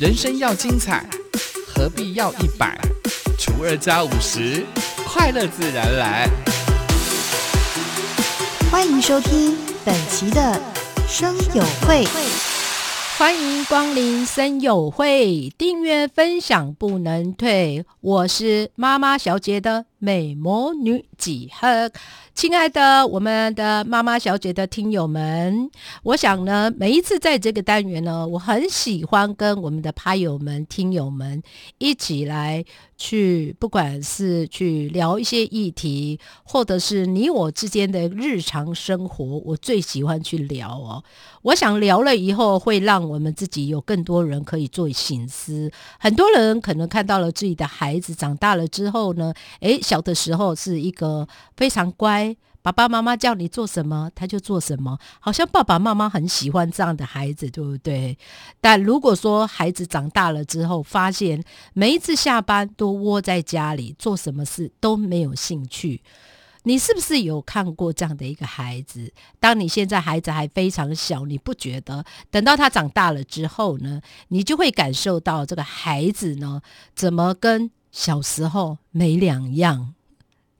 人生要精彩，何必要一百除二加五十？快乐自然来。欢迎收听本期的生友会。欢迎光临生友会，订阅分享不能退。我是妈妈小姐的美魔女几何，亲爱的我们的妈妈小姐的听友们，我想呢，每一次在这个单元呢，我很喜欢跟我们的趴友们、听友们一起来去，不管是去聊一些议题，或者是你我之间的日常生活，我最喜欢去聊哦。我想聊了以后，会让我们自己有更多人可以做醒思。很多人可能看到了自己的孩子长大了之后呢，诶，小的时候是一个非常乖，爸爸妈妈叫你做什么他就做什么，好像爸爸妈妈很喜欢这样的孩子，对不对？但如果说孩子长大了之后，发现每一次下班都窝在家里，做什么事都没有兴趣。你是不是有看过这样的一个孩子？当你现在孩子还非常小，你不觉得等到他长大了之后呢，你就会感受到这个孩子呢，怎么跟小时候没两样？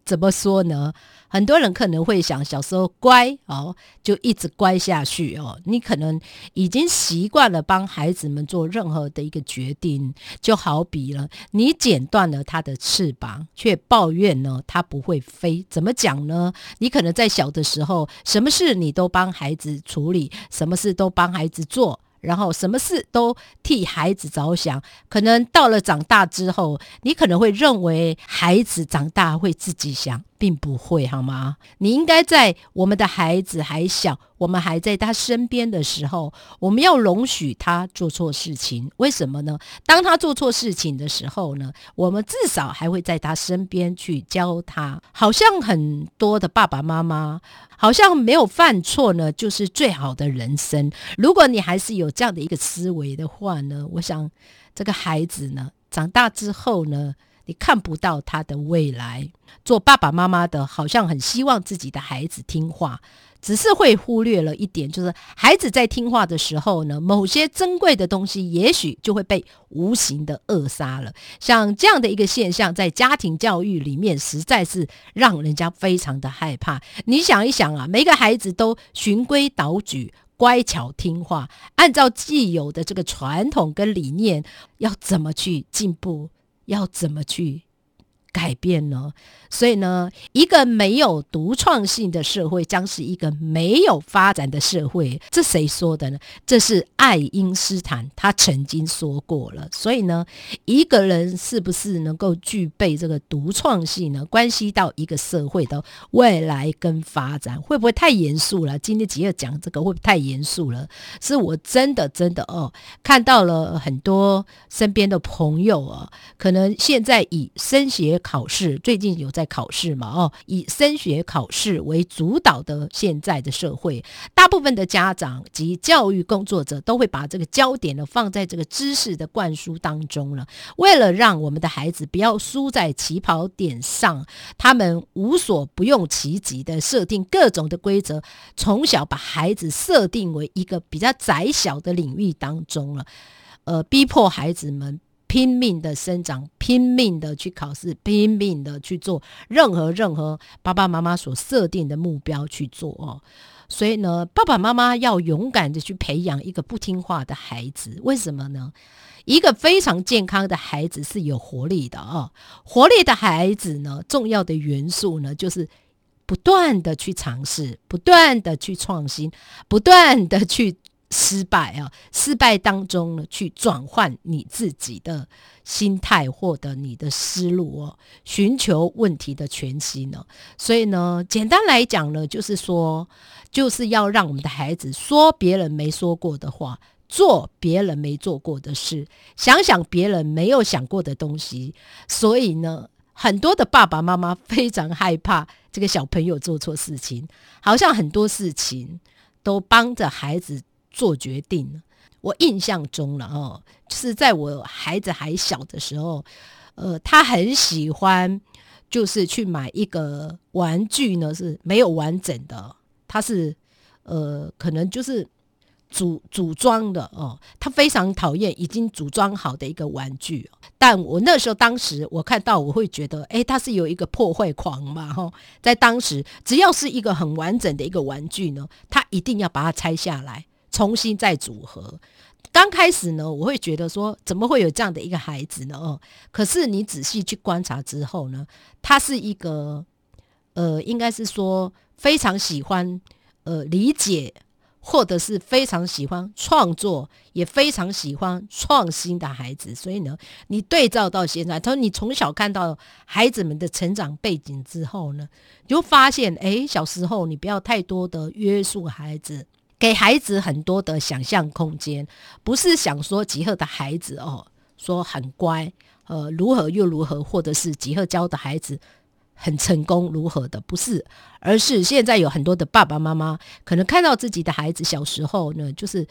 怎么说呢？很多人可能会想，小时候乖哦，就一直乖下去哦。你可能已经习惯了帮孩子们做任何的一个决定，就好比了，你剪断了他的翅膀，却抱怨呢他不会飞。怎么讲呢？你可能在小的时候，什么事你都帮孩子处理，什么事都帮孩子做。然后什么事都替孩子着想，可能到了长大之后，你可能会认为孩子长大会自己想。并不会好吗？你应该在我们的孩子还小，我们还在他身边的时候，我们要容许他做错事情。为什么呢？当他做错事情的时候呢，我们至少还会在他身边去教他。好像很多的爸爸妈妈，好像没有犯错呢，就是最好的人生。如果你还是有这样的一个思维的话呢，我想这个孩子呢，长大之后呢。你看不到他的未来。做爸爸妈妈的，好像很希望自己的孩子听话，只是会忽略了一点，就是孩子在听话的时候呢，某些珍贵的东西也许就会被无形的扼杀了。像这样的一个现象，在家庭教育里面，实在是让人家非常的害怕。你想一想啊，每个孩子都循规蹈矩、乖巧听话，按照既有的这个传统跟理念，要怎么去进步？要怎么去？改变呢？所以呢，一个没有独创性的社会将是一个没有发展的社会。这谁说的呢？这是爱因斯坦他曾经说过了。所以呢，一个人是不是能够具备这个独创性呢？关系到一个社会的未来跟发展，会不会太严肃了？今天几个讲这个会不会太严肃了？是我真的真的哦，看到了很多身边的朋友啊，可能现在以升学。考试最近有在考试嘛？哦，以升学考试为主导的现在的社会，大部分的家长及教育工作者都会把这个焦点呢放在这个知识的灌输当中了。为了让我们的孩子不要输在起跑点上，他们无所不用其极的设定各种的规则，从小把孩子设定为一个比较窄小的领域当中了，呃，逼迫孩子们。拼命的生长，拼命的去考试，拼命的去做任何任何爸爸妈妈所设定的目标去做哦。所以呢，爸爸妈妈要勇敢的去培养一个不听话的孩子。为什么呢？一个非常健康的孩子是有活力的哦。活力的孩子呢，重要的元素呢，就是不断的去尝试，不断的去创新，不断的去。失败啊！失败当中呢，去转换你自己的心态，获得你的思路哦，寻求问题的全息呢。所以呢，简单来讲呢，就是说，就是要让我们的孩子说别人没说过的话，做别人没做过的事，想想别人没有想过的东西。所以呢，很多的爸爸妈妈非常害怕这个小朋友做错事情，好像很多事情都帮着孩子。做决定，我印象中了哦，是在我孩子还小的时候，呃，他很喜欢，就是去买一个玩具呢，是没有完整的，他是呃，可能就是组组装的哦，他非常讨厌已经组装好的一个玩具。但我那时候当时我看到，我会觉得，哎，他是有一个破坏狂嘛，哈，在当时只要是一个很完整的一个玩具呢，他一定要把它拆下来，重新再组合。刚开始呢，我会觉得说，怎么会有这样的一个孩子呢？哦，可是你仔细去观察之后呢，他是一个，呃，应该是说非常喜欢，呃，理解。或者是非常喜欢创作，也非常喜欢创新的孩子，所以呢，你对照到现在，他说你从小看到孩子们的成长背景之后呢，你就发现，哎，小时候你不要太多的约束孩子，给孩子很多的想象空间，不是想说吉赫的孩子哦，说很乖，呃，如何又如何，或者是吉赫教的孩子。很成功如何的不是，而是现在有很多的爸爸妈妈可能看到自己的孩子小时候呢，就是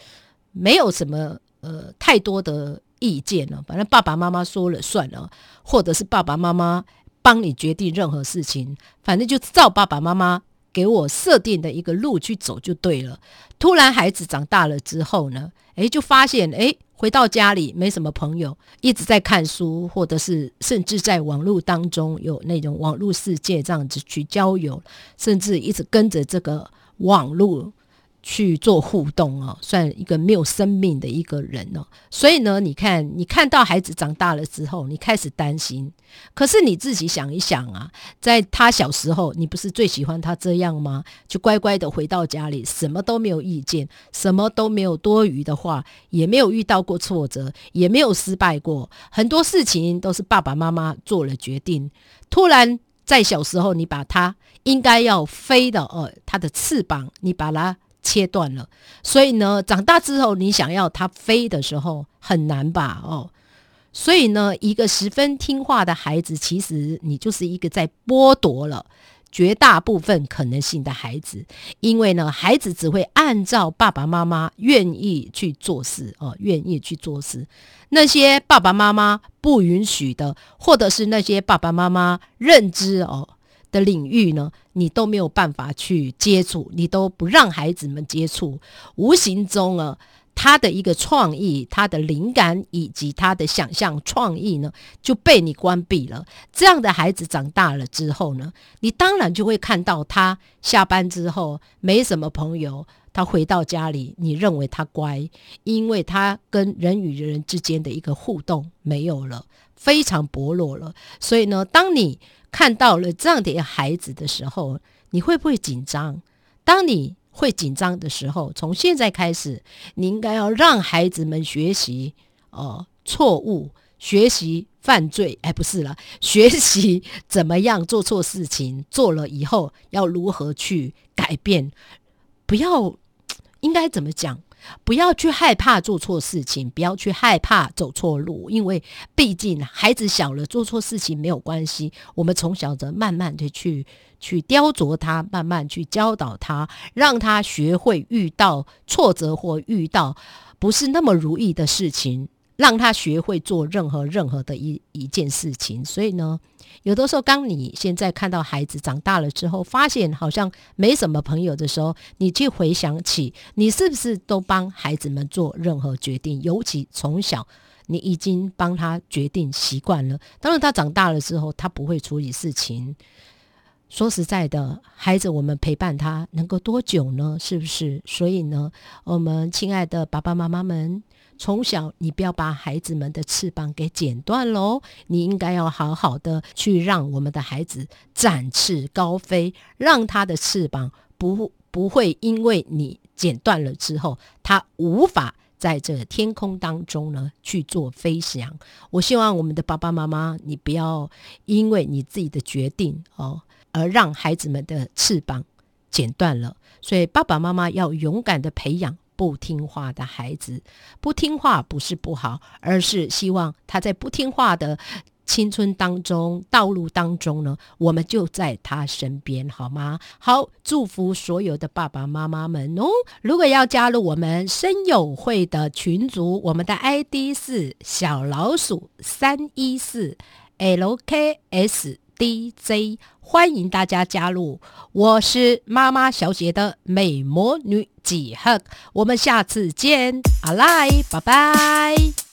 没有什么呃太多的意见了，反正爸爸妈妈说了算了，或者是爸爸妈妈帮你决定任何事情，反正就照爸爸妈妈给我设定的一个路去走就对了。突然孩子长大了之后呢，诶，就发现诶。回到家里没什么朋友，一直在看书，或者是甚至在网络当中有那种网络世界这样子去交友，甚至一直跟着这个网络。去做互动哦，算一个没有生命的一个人哦。所以呢，你看，你看到孩子长大了之后，你开始担心。可是你自己想一想啊，在他小时候，你不是最喜欢他这样吗？就乖乖的回到家里，什么都没有意见，什么都没有多余的话，也没有遇到过挫折，也没有失败过，很多事情都是爸爸妈妈做了决定。突然在小时候，你把他应该要飞的哦，他的翅膀，你把它。切断了，所以呢，长大之后你想要它飞的时候很难吧？哦，所以呢，一个十分听话的孩子，其实你就是一个在剥夺了绝大部分可能性的孩子，因为呢，孩子只会按照爸爸妈妈愿意去做事哦，愿意去做事，那些爸爸妈妈不允许的，或者是那些爸爸妈妈认知哦。的领域呢，你都没有办法去接触，你都不让孩子们接触，无形中啊，他的一个创意、他的灵感以及他的想象创意呢，就被你关闭了。这样的孩子长大了之后呢，你当然就会看到他下班之后没什么朋友，他回到家里，你认为他乖，因为他跟人与人之间的一个互动没有了，非常薄弱了。所以呢，当你看到了这样的一个孩子的时候，你会不会紧张？当你会紧张的时候，从现在开始，你应该要让孩子们学习哦错误，学习犯罪，哎，不是了，学习怎么样做错事情，做了以后要如何去改变，不要应该怎么讲？不要去害怕做错事情，不要去害怕走错路，因为毕竟孩子小了，做错事情没有关系。我们从小则慢慢的去去雕琢他，慢慢去教导他，让他学会遇到挫折或遇到不是那么如意的事情。让他学会做任何任何的一一件事情，所以呢，有的时候，当你现在看到孩子长大了之后，发现好像没什么朋友的时候，你去回想起，你是不是都帮孩子们做任何决定？尤其从小你已经帮他决定习惯了，当然他长大了之后，他不会处理事情。说实在的，孩子，我们陪伴他能够多久呢？是不是？所以呢，我们亲爱的爸爸妈妈们。从小，你不要把孩子们的翅膀给剪断喽。你应该要好好的去让我们的孩子展翅高飞，让他的翅膀不不会因为你剪断了之后，他无法在这天空当中呢去做飞翔。我希望我们的爸爸妈妈，你不要因为你自己的决定哦，而让孩子们的翅膀剪断了。所以，爸爸妈妈要勇敢的培养。不听话的孩子，不听话不是不好，而是希望他在不听话的青春当中、道路当中呢，我们就在他身边，好吗？好，祝福所有的爸爸妈妈们哦！如果要加入我们生友会的群组，我们的 ID 是小老鼠三一四 L K S D J。欢迎大家加入。我是妈妈小姐的美魔女几何，我们下次见，阿赖，拜拜。